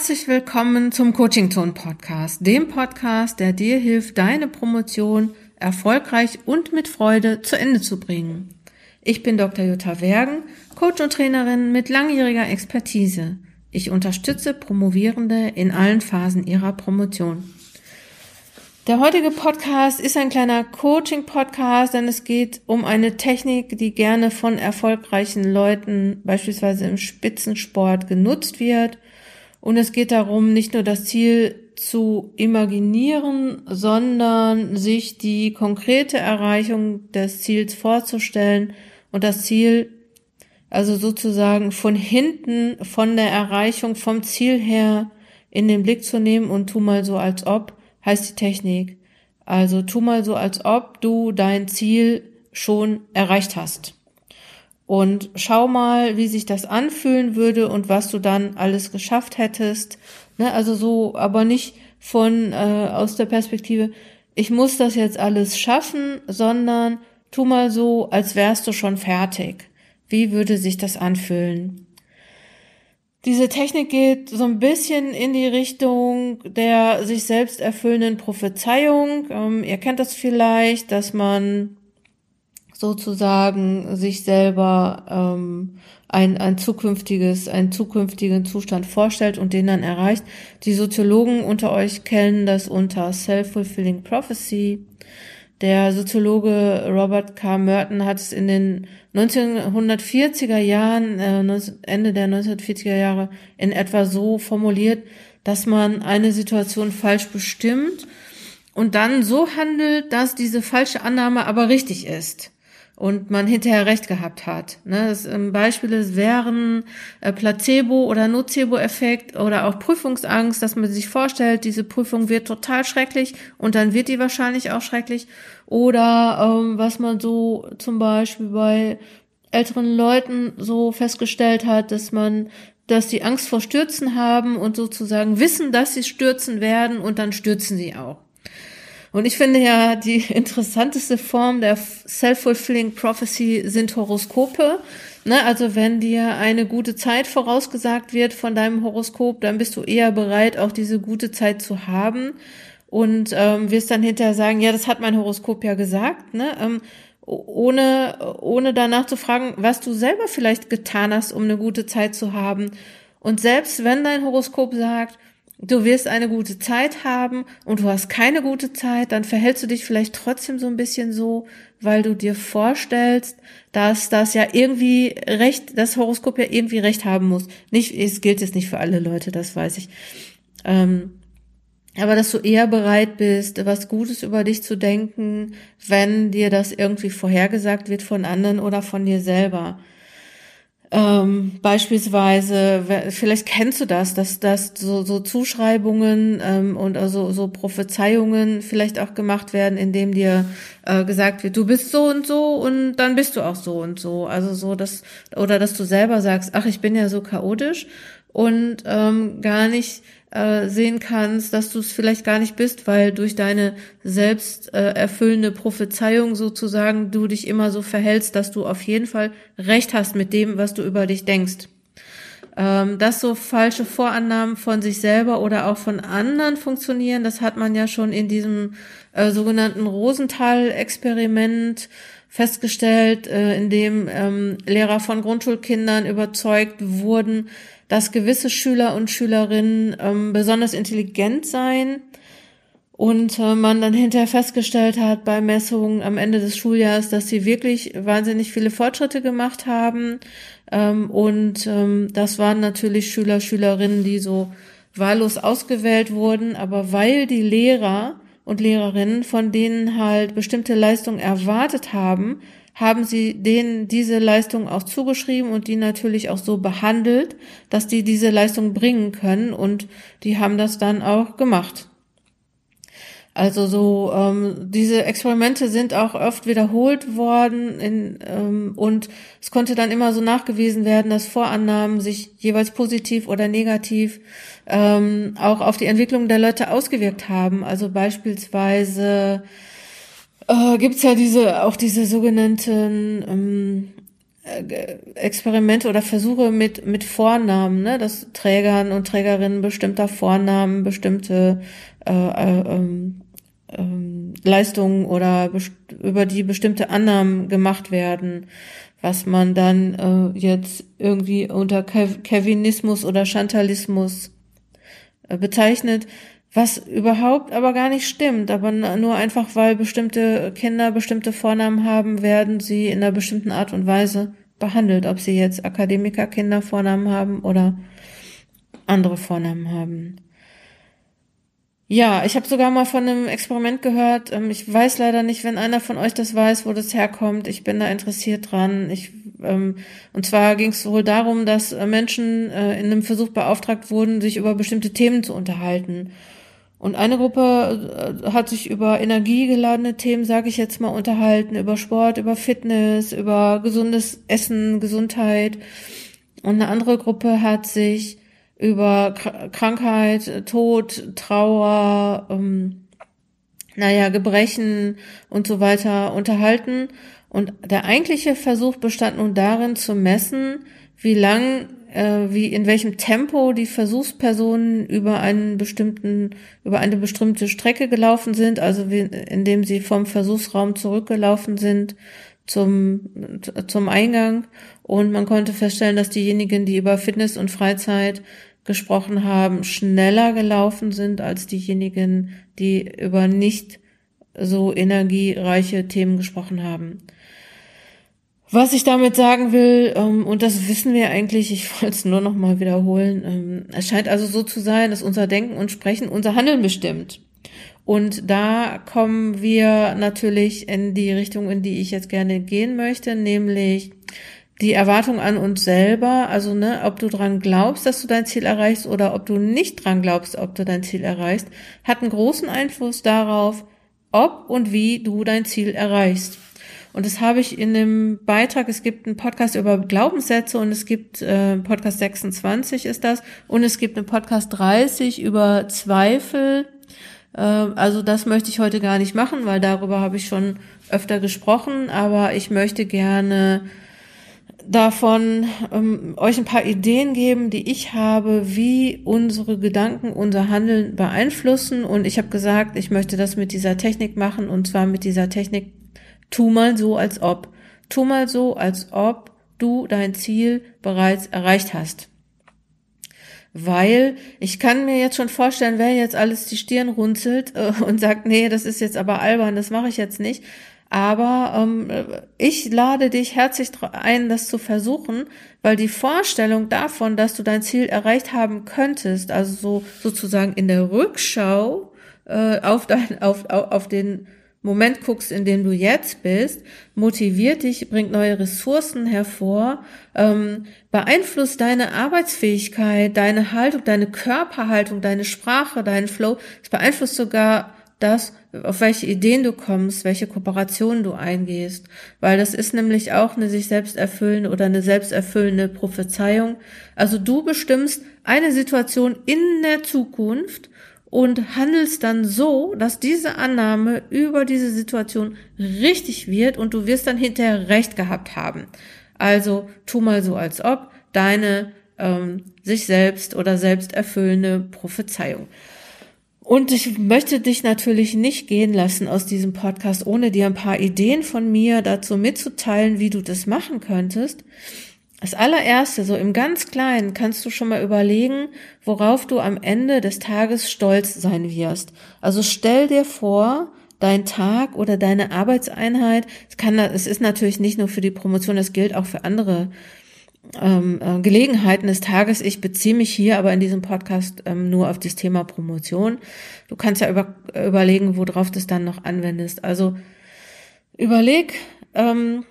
Herzlich willkommen zum Coaching Zone Podcast, dem Podcast, der dir hilft, deine Promotion erfolgreich und mit Freude zu Ende zu bringen. Ich bin Dr. Jutta Wergen, Coach und Trainerin mit langjähriger Expertise. Ich unterstütze Promovierende in allen Phasen ihrer Promotion. Der heutige Podcast ist ein kleiner Coaching-Podcast, denn es geht um eine Technik, die gerne von erfolgreichen Leuten, beispielsweise im Spitzensport, genutzt wird – und es geht darum, nicht nur das Ziel zu imaginieren, sondern sich die konkrete Erreichung des Ziels vorzustellen und das Ziel also sozusagen von hinten, von der Erreichung vom Ziel her in den Blick zu nehmen und tu mal so als ob, heißt die Technik. Also tu mal so als ob du dein Ziel schon erreicht hast und schau mal, wie sich das anfühlen würde und was du dann alles geschafft hättest. Ne, also so, aber nicht von äh, aus der Perspektive, ich muss das jetzt alles schaffen, sondern tu mal so, als wärst du schon fertig. Wie würde sich das anfühlen? Diese Technik geht so ein bisschen in die Richtung der sich selbst erfüllenden Prophezeiung. Ähm, ihr kennt das vielleicht, dass man sozusagen sich selber ähm, ein, ein zukünftiges, einen zukünftigen Zustand vorstellt und den dann erreicht. Die Soziologen unter euch kennen das unter Self-Fulfilling Prophecy. Der Soziologe Robert K. Merton hat es in den 1940er Jahren, äh, Ende der 1940er Jahre in etwa so formuliert, dass man eine Situation falsch bestimmt und dann so handelt, dass diese falsche Annahme aber richtig ist und man hinterher recht gehabt hat. Ne, das, ähm, Beispiele wären äh, Placebo- oder Nocebo-Effekt oder auch Prüfungsangst, dass man sich vorstellt, diese Prüfung wird total schrecklich und dann wird die wahrscheinlich auch schrecklich. Oder ähm, was man so zum Beispiel bei älteren Leuten so festgestellt hat, dass man dass sie Angst vor Stürzen haben und sozusagen wissen, dass sie stürzen werden und dann stürzen sie auch. Und ich finde ja, die interessanteste Form der Self-Fulfilling Prophecy sind Horoskope. Ne, also wenn dir eine gute Zeit vorausgesagt wird von deinem Horoskop, dann bist du eher bereit, auch diese gute Zeit zu haben und ähm, wirst dann hinterher sagen, ja, das hat mein Horoskop ja gesagt, ne? Ähm, ohne, ohne danach zu fragen, was du selber vielleicht getan hast, um eine gute Zeit zu haben. Und selbst wenn dein Horoskop sagt, du wirst eine gute Zeit haben und du hast keine gute Zeit, dann verhältst du dich vielleicht trotzdem so ein bisschen so, weil du dir vorstellst, dass das ja irgendwie recht, das Horoskop ja irgendwie recht haben muss. Nicht, es gilt jetzt nicht für alle Leute, das weiß ich. Ähm, aber dass du eher bereit bist, was Gutes über dich zu denken, wenn dir das irgendwie vorhergesagt wird von anderen oder von dir selber. Ähm, beispielsweise, vielleicht kennst du das, dass, dass so, so Zuschreibungen ähm, und also so Prophezeiungen vielleicht auch gemacht werden, indem dir äh, gesagt wird, du bist so und so und dann bist du auch so und so. Also so, dass, oder dass du selber sagst, ach, ich bin ja so chaotisch und ähm, gar nicht äh, sehen kannst, dass du es vielleicht gar nicht bist, weil durch deine selbst äh, erfüllende Prophezeiung sozusagen du dich immer so verhältst, dass du auf jeden Fall recht hast mit dem, was du über dich denkst. Ähm, dass so falsche Vorannahmen von sich selber oder auch von anderen funktionieren, das hat man ja schon in diesem äh, sogenannten Rosenthal-Experiment festgestellt, äh, in dem ähm, Lehrer von Grundschulkindern überzeugt wurden, dass gewisse Schüler und Schülerinnen ähm, besonders intelligent seien und äh, man dann hinterher festgestellt hat bei Messungen am Ende des Schuljahres, dass sie wirklich wahnsinnig viele Fortschritte gemacht haben. Ähm, und ähm, das waren natürlich Schüler, Schülerinnen, die so wahllos ausgewählt wurden, aber weil die Lehrer und Lehrerinnen von denen halt bestimmte Leistungen erwartet haben, haben sie denen diese Leistung auch zugeschrieben und die natürlich auch so behandelt, dass die diese Leistung bringen können und die haben das dann auch gemacht. Also so ähm, diese Experimente sind auch oft wiederholt worden in, ähm, und es konnte dann immer so nachgewiesen werden, dass Vorannahmen sich jeweils positiv oder negativ ähm, auch auf die Entwicklung der Leute ausgewirkt haben. Also beispielsweise äh, gibt's ja diese auch diese sogenannten ähm, äh, Experimente oder Versuche mit, mit Vornamen, ne, dass Trägern und Trägerinnen bestimmter Vornamen, bestimmte äh, äh, ähm, ähm, Leistungen oder über die bestimmte Annahmen gemacht werden, was man dann äh, jetzt irgendwie unter Kevinismus oder Chantalismus äh, bezeichnet, was überhaupt aber gar nicht stimmt, aber nur einfach, weil bestimmte Kinder bestimmte Vornamen haben, werden sie in einer bestimmten Art und Weise behandelt, ob sie jetzt Akademikerkinder Vornamen haben oder andere Vornamen haben. Ja, ich habe sogar mal von einem Experiment gehört. Ähm, ich weiß leider nicht, wenn einer von euch das weiß, wo das herkommt. Ich bin da interessiert dran. Ich, ähm, und zwar ging es wohl darum, dass äh, Menschen äh, in einem Versuch beauftragt wurden, sich über bestimmte Themen zu unterhalten. Und eine Gruppe äh, hat sich über energiegeladene Themen, sage ich jetzt mal, unterhalten, über Sport, über Fitness, über gesundes Essen, Gesundheit. Und eine andere Gruppe hat sich über Krankheit, Tod, Trauer, ähm, naja, Gebrechen und so weiter unterhalten. Und der eigentliche Versuch bestand nun darin zu messen, wie lang, äh, wie in welchem Tempo die Versuchspersonen über einen bestimmten, über eine bestimmte Strecke gelaufen sind, also wie, indem sie vom Versuchsraum zurückgelaufen sind zum, zum Eingang. Und man konnte feststellen, dass diejenigen, die über Fitness und Freizeit gesprochen haben, schneller gelaufen sind als diejenigen, die über nicht so energiereiche Themen gesprochen haben. Was ich damit sagen will, ähm, und das wissen wir eigentlich, ich wollte es nur noch mal wiederholen, ähm, es scheint also so zu sein, dass unser Denken und Sprechen unser Handeln bestimmt. Und da kommen wir natürlich in die Richtung, in die ich jetzt gerne gehen möchte, nämlich die Erwartung an uns selber, also ne, ob du dran glaubst, dass du dein Ziel erreichst oder ob du nicht dran glaubst, ob du dein Ziel erreichst, hat einen großen Einfluss darauf, ob und wie du dein Ziel erreichst. Und das habe ich in dem Beitrag, es gibt einen Podcast über Glaubenssätze und es gibt äh, Podcast 26 ist das und es gibt einen Podcast 30 über Zweifel. Äh, also das möchte ich heute gar nicht machen, weil darüber habe ich schon öfter gesprochen, aber ich möchte gerne davon ähm, euch ein paar Ideen geben, die ich habe, wie unsere Gedanken unser Handeln beeinflussen. Und ich habe gesagt, ich möchte das mit dieser Technik machen und zwar mit dieser Technik tu mal so, als ob. Tu mal so, als ob du dein Ziel bereits erreicht hast. Weil ich kann mir jetzt schon vorstellen, wer jetzt alles die Stirn runzelt äh, und sagt, nee, das ist jetzt aber albern, das mache ich jetzt nicht. Aber ähm, ich lade dich herzlich ein, das zu versuchen, weil die Vorstellung davon, dass du dein Ziel erreicht haben könntest, also so sozusagen in der Rückschau äh, auf, dein, auf, auf, auf den Moment guckst, in dem du jetzt bist, motiviert dich, bringt neue Ressourcen hervor, ähm, beeinflusst deine Arbeitsfähigkeit, deine Haltung, deine Körperhaltung, deine Sprache, deinen Flow. Es beeinflusst sogar das, auf welche Ideen du kommst, welche Kooperationen du eingehst, weil das ist nämlich auch eine sich selbst erfüllende oder eine selbsterfüllende Prophezeiung. Also du bestimmst eine Situation in der Zukunft und handelst dann so, dass diese Annahme über diese Situation richtig wird und du wirst dann hinterher recht gehabt haben. Also tu mal so, als ob deine ähm, sich selbst oder selbst erfüllende Prophezeiung. Und ich möchte dich natürlich nicht gehen lassen aus diesem Podcast, ohne dir ein paar Ideen von mir dazu mitzuteilen, wie du das machen könntest. Das allererste, so im ganz Kleinen, kannst du schon mal überlegen, worauf du am Ende des Tages stolz sein wirst. Also stell dir vor, dein Tag oder deine Arbeitseinheit, es kann, es ist natürlich nicht nur für die Promotion, es gilt auch für andere ähm, äh, Gelegenheiten des Tages. Ich beziehe mich hier aber in diesem Podcast ähm, nur auf das Thema Promotion. Du kannst ja über, überlegen, worauf du es dann noch anwendest. Also überleg, ähm,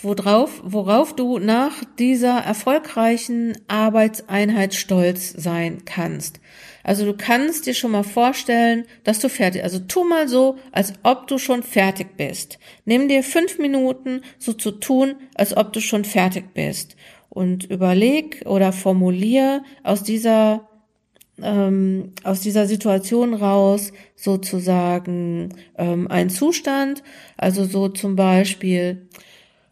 worauf, worauf du nach dieser erfolgreichen Arbeitseinheit stolz sein kannst. Also du kannst dir schon mal vorstellen, dass du fertig, also tu mal so, als ob du schon fertig bist. Nimm dir fünf Minuten, so zu tun, als ob du schon fertig bist. Und überleg oder formulier aus dieser ähm, aus dieser Situation raus sozusagen ähm, einen Zustand. Also so zum Beispiel,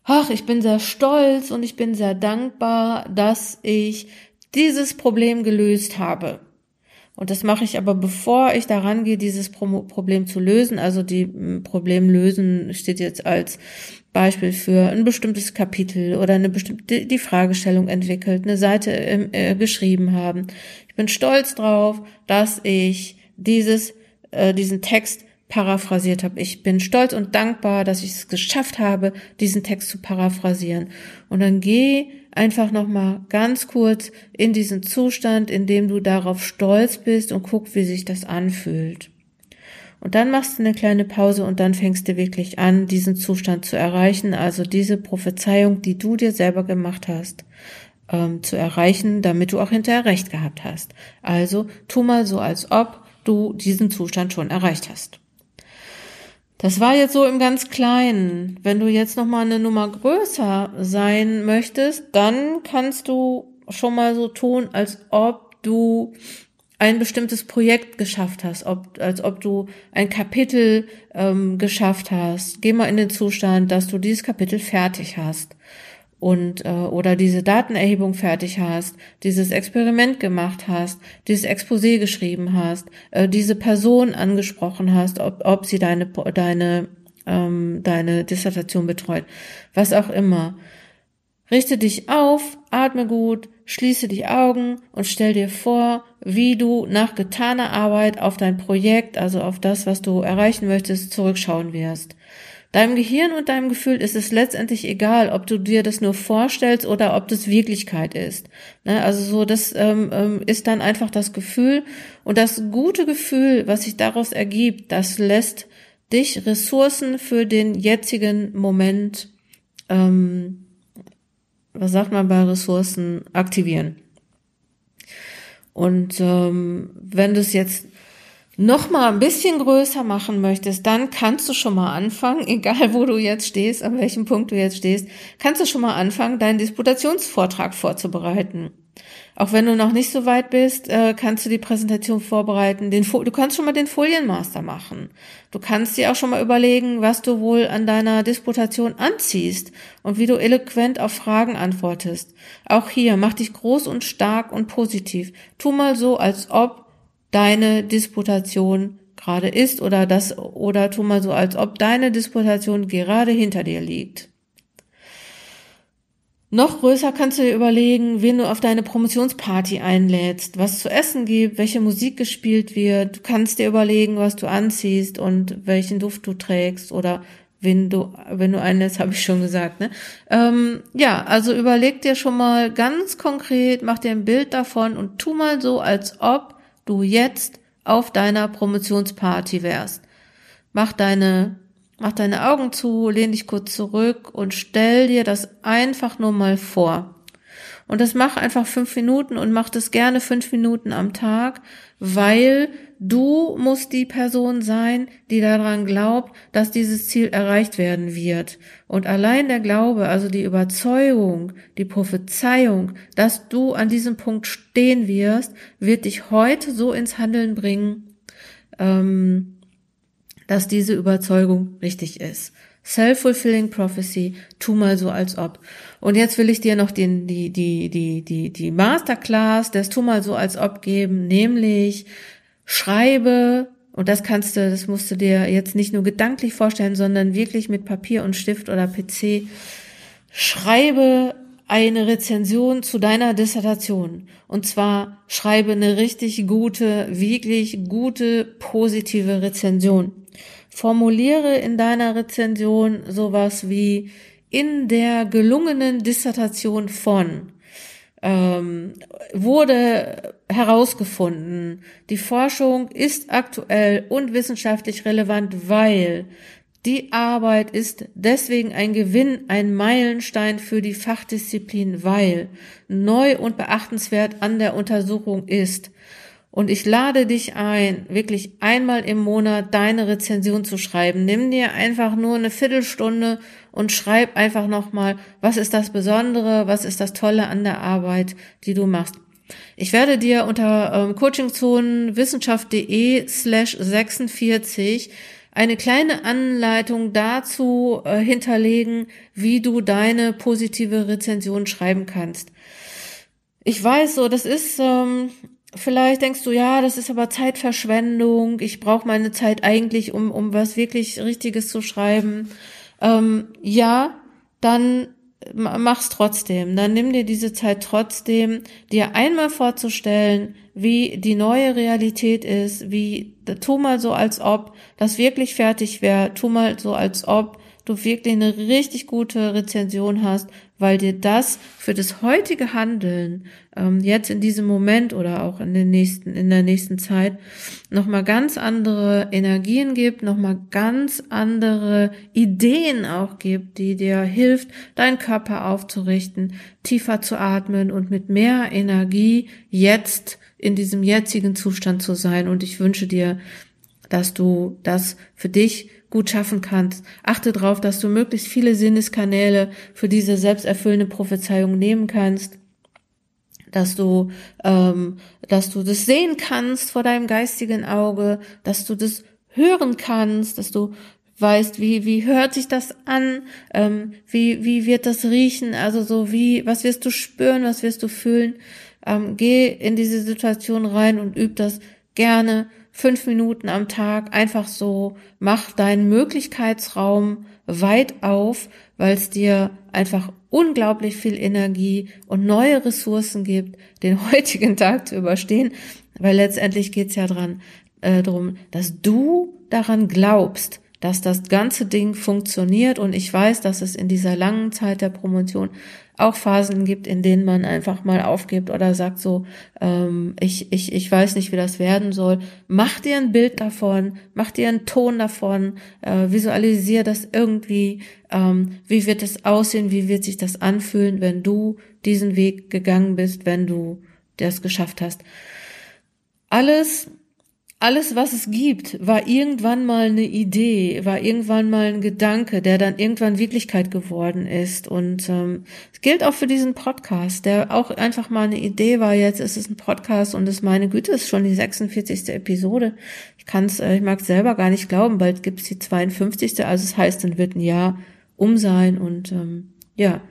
ach, ich bin sehr stolz und ich bin sehr dankbar, dass ich dieses Problem gelöst habe. Und das mache ich aber, bevor ich daran gehe, dieses Problem zu lösen. Also die hm, Problem lösen steht jetzt als Beispiel für ein bestimmtes Kapitel oder eine bestimmte die Fragestellung entwickelt, eine Seite äh, geschrieben haben. Ich bin stolz drauf, dass ich dieses äh, diesen Text paraphrasiert habe. Ich bin stolz und dankbar, dass ich es geschafft habe, diesen Text zu paraphrasieren. Und dann geh einfach noch mal ganz kurz in diesen Zustand, in dem du darauf stolz bist und guck, wie sich das anfühlt. Und dann machst du eine kleine Pause und dann fängst du wirklich an, diesen Zustand zu erreichen, also diese Prophezeiung, die du dir selber gemacht hast, ähm, zu erreichen, damit du auch hinterher recht gehabt hast. Also tu mal so, als ob du diesen Zustand schon erreicht hast. Das war jetzt so im ganz Kleinen. Wenn du jetzt noch mal eine Nummer größer sein möchtest, dann kannst du schon mal so tun, als ob du ein bestimmtes Projekt geschafft hast, ob, als ob du ein Kapitel ähm, geschafft hast. Geh mal in den Zustand, dass du dieses Kapitel fertig hast und äh, oder diese Datenerhebung fertig hast, dieses Experiment gemacht hast, dieses Exposé geschrieben hast, äh, diese Person angesprochen hast, ob, ob sie deine deine ähm, deine Dissertation betreut, was auch immer. Richte dich auf, atme gut, schließe die Augen und stell dir vor, wie du nach getaner Arbeit auf dein Projekt, also auf das, was du erreichen möchtest, zurückschauen wirst. Deinem Gehirn und deinem Gefühl ist es letztendlich egal, ob du dir das nur vorstellst oder ob das Wirklichkeit ist. Ne? Also so, das ähm, ähm, ist dann einfach das Gefühl und das gute Gefühl, was sich daraus ergibt, das lässt dich Ressourcen für den jetzigen Moment, ähm, was sagt man bei Ressourcen, aktivieren. Und ähm, wenn du es jetzt noch mal ein bisschen größer machen möchtest, dann kannst du schon mal anfangen, egal wo du jetzt stehst, an welchem Punkt du jetzt stehst, kannst du schon mal anfangen, deinen Disputationsvortrag vorzubereiten. Auch wenn du noch nicht so weit bist, äh, kannst du die Präsentation vorbereiten. Den, du kannst schon mal den Folienmaster machen. Du kannst dir auch schon mal überlegen, was du wohl an deiner Disputation anziehst und wie du eloquent auf Fragen antwortest. Auch hier, mach dich groß und stark und positiv. Tu mal so, als ob deine Disputation gerade ist oder das, oder tu mal so, als ob deine Disputation gerade hinter dir liegt. Noch größer kannst du dir überlegen, wen du auf deine Promotionsparty einlädst, was zu essen gibt, welche Musik gespielt wird. Du kannst dir überlegen, was du anziehst und welchen Duft du trägst oder wenn du, wenn du einlädst, habe ich schon gesagt. Ne? Ähm, ja, also überleg dir schon mal ganz konkret, mach dir ein Bild davon und tu mal so, als ob du jetzt auf deiner Promotionsparty wärst. Mach deine, mach deine Augen zu, lehn dich kurz zurück und stell dir das einfach nur mal vor. Und das mach einfach fünf Minuten und mach das gerne fünf Minuten am Tag, weil du musst die Person sein, die daran glaubt, dass dieses Ziel erreicht werden wird. Und allein der Glaube, also die Überzeugung, die Prophezeiung, dass du an diesem Punkt stehen wirst, wird dich heute so ins Handeln bringen, ähm, dass diese Überzeugung richtig ist. Self-fulfilling prophecy, tu mal so als ob. Und jetzt will ich dir noch den, die, die, die, die, die Masterclass des tu mal so als ob geben, nämlich schreibe, und das kannst du, das musst du dir jetzt nicht nur gedanklich vorstellen, sondern wirklich mit Papier und Stift oder PC, schreibe eine Rezension zu deiner Dissertation. Und zwar schreibe eine richtig gute, wirklich gute, positive Rezension. Formuliere in deiner Rezension sowas wie in der gelungenen Dissertation von ähm, wurde herausgefunden, die Forschung ist aktuell und wissenschaftlich relevant, weil die Arbeit ist deswegen ein Gewinn, ein Meilenstein für die Fachdisziplin, weil neu und beachtenswert an der Untersuchung ist, und ich lade dich ein, wirklich einmal im Monat deine Rezension zu schreiben. Nimm dir einfach nur eine Viertelstunde und schreib einfach nochmal, was ist das Besondere, was ist das Tolle an der Arbeit, die du machst. Ich werde dir unter ähm, coachingzonenwissenschaft.de slash 46 eine kleine Anleitung dazu äh, hinterlegen, wie du deine positive Rezension schreiben kannst. Ich weiß so, das ist, ähm, vielleicht denkst du, ja, das ist aber Zeitverschwendung, ich brauche meine Zeit eigentlich, um, um was wirklich Richtiges zu schreiben. Ähm, ja, dann mach's trotzdem. Dann nimm dir diese Zeit trotzdem, dir einmal vorzustellen, wie die neue Realität ist, wie, tu mal so, als ob das wirklich fertig wäre, tu mal so, als ob du wirklich eine richtig gute Rezension hast, weil dir das für das heutige Handeln ähm, jetzt in diesem Moment oder auch in den nächsten in der nächsten Zeit noch mal ganz andere Energien gibt, noch mal ganz andere Ideen auch gibt, die dir hilft, deinen Körper aufzurichten, tiefer zu atmen und mit mehr Energie jetzt in diesem jetzigen Zustand zu sein. Und ich wünsche dir, dass du das für dich gut schaffen kannst. Achte darauf, dass du möglichst viele Sinneskanäle für diese selbsterfüllende Prophezeiung nehmen kannst, dass du, ähm, dass du das sehen kannst vor deinem geistigen Auge, dass du das hören kannst, dass du weißt, wie, wie hört sich das an, ähm, wie, wie wird das riechen, also so wie, was wirst du spüren, was wirst du fühlen. Ähm, geh in diese Situation rein und üb das gerne fünf Minuten am Tag einfach so, mach deinen Möglichkeitsraum weit auf, weil es dir einfach unglaublich viel Energie und neue Ressourcen gibt, den heutigen Tag zu überstehen, weil letztendlich geht's ja dran, äh, darum, dass du daran glaubst, dass das ganze Ding funktioniert. Und ich weiß, dass es in dieser langen Zeit der Promotion auch Phasen gibt, in denen man einfach mal aufgibt oder sagt so, ähm, ich, ich, ich weiß nicht, wie das werden soll. Mach dir ein Bild davon, mach dir einen Ton davon, äh, visualisier das irgendwie, ähm, wie wird es aussehen, wie wird sich das anfühlen, wenn du diesen Weg gegangen bist, wenn du das geschafft hast. Alles alles, was es gibt, war irgendwann mal eine Idee, war irgendwann mal ein Gedanke, der dann irgendwann Wirklichkeit geworden ist. Und ähm, es gilt auch für diesen Podcast, der auch einfach mal eine Idee war. Jetzt ist es ein Podcast und es meine Güte ist schon die 46. Episode. Ich kann es, äh, ich mag es selber gar nicht glauben. Bald gibt es die 52. Also es das heißt, dann wird ein Jahr um sein. Und ähm, ja,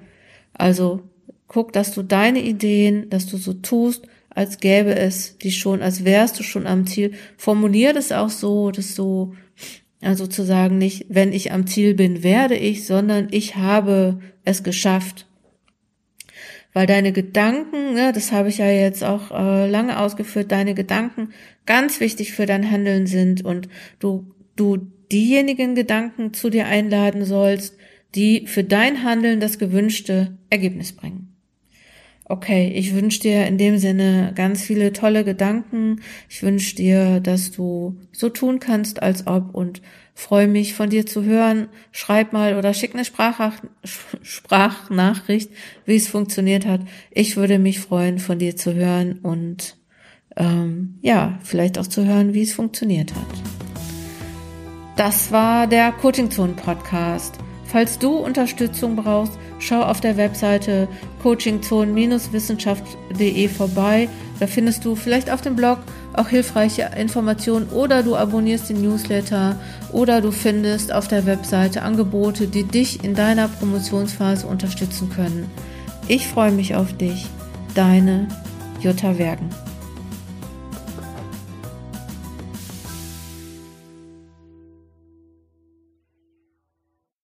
also guck, dass du deine Ideen, dass du so tust als gäbe es die schon, als wärst du schon am Ziel. Formulier das auch so, dass so, also zu sagen nicht, wenn ich am Ziel bin, werde ich, sondern ich habe es geschafft. Weil deine Gedanken, ne, das habe ich ja jetzt auch äh, lange ausgeführt, deine Gedanken ganz wichtig für dein Handeln sind und du, du diejenigen Gedanken zu dir einladen sollst, die für dein Handeln das gewünschte Ergebnis bringen. Okay, ich wünsche dir in dem Sinne ganz viele tolle Gedanken. Ich wünsche dir, dass du so tun kannst, als ob und freue mich von dir zu hören. Schreib mal oder schick eine Sprach Sprachnachricht, wie es funktioniert hat. Ich würde mich freuen, von dir zu hören und ähm, ja, vielleicht auch zu hören, wie es funktioniert hat. Das war der Coaching Zone Podcast. Falls du Unterstützung brauchst, schau auf der Webseite coachingzone-wissenschaft.de vorbei. Da findest du vielleicht auf dem Blog auch hilfreiche Informationen oder du abonnierst den Newsletter oder du findest auf der Webseite Angebote, die dich in deiner Promotionsphase unterstützen können. Ich freue mich auf dich. Deine Jutta Wergen.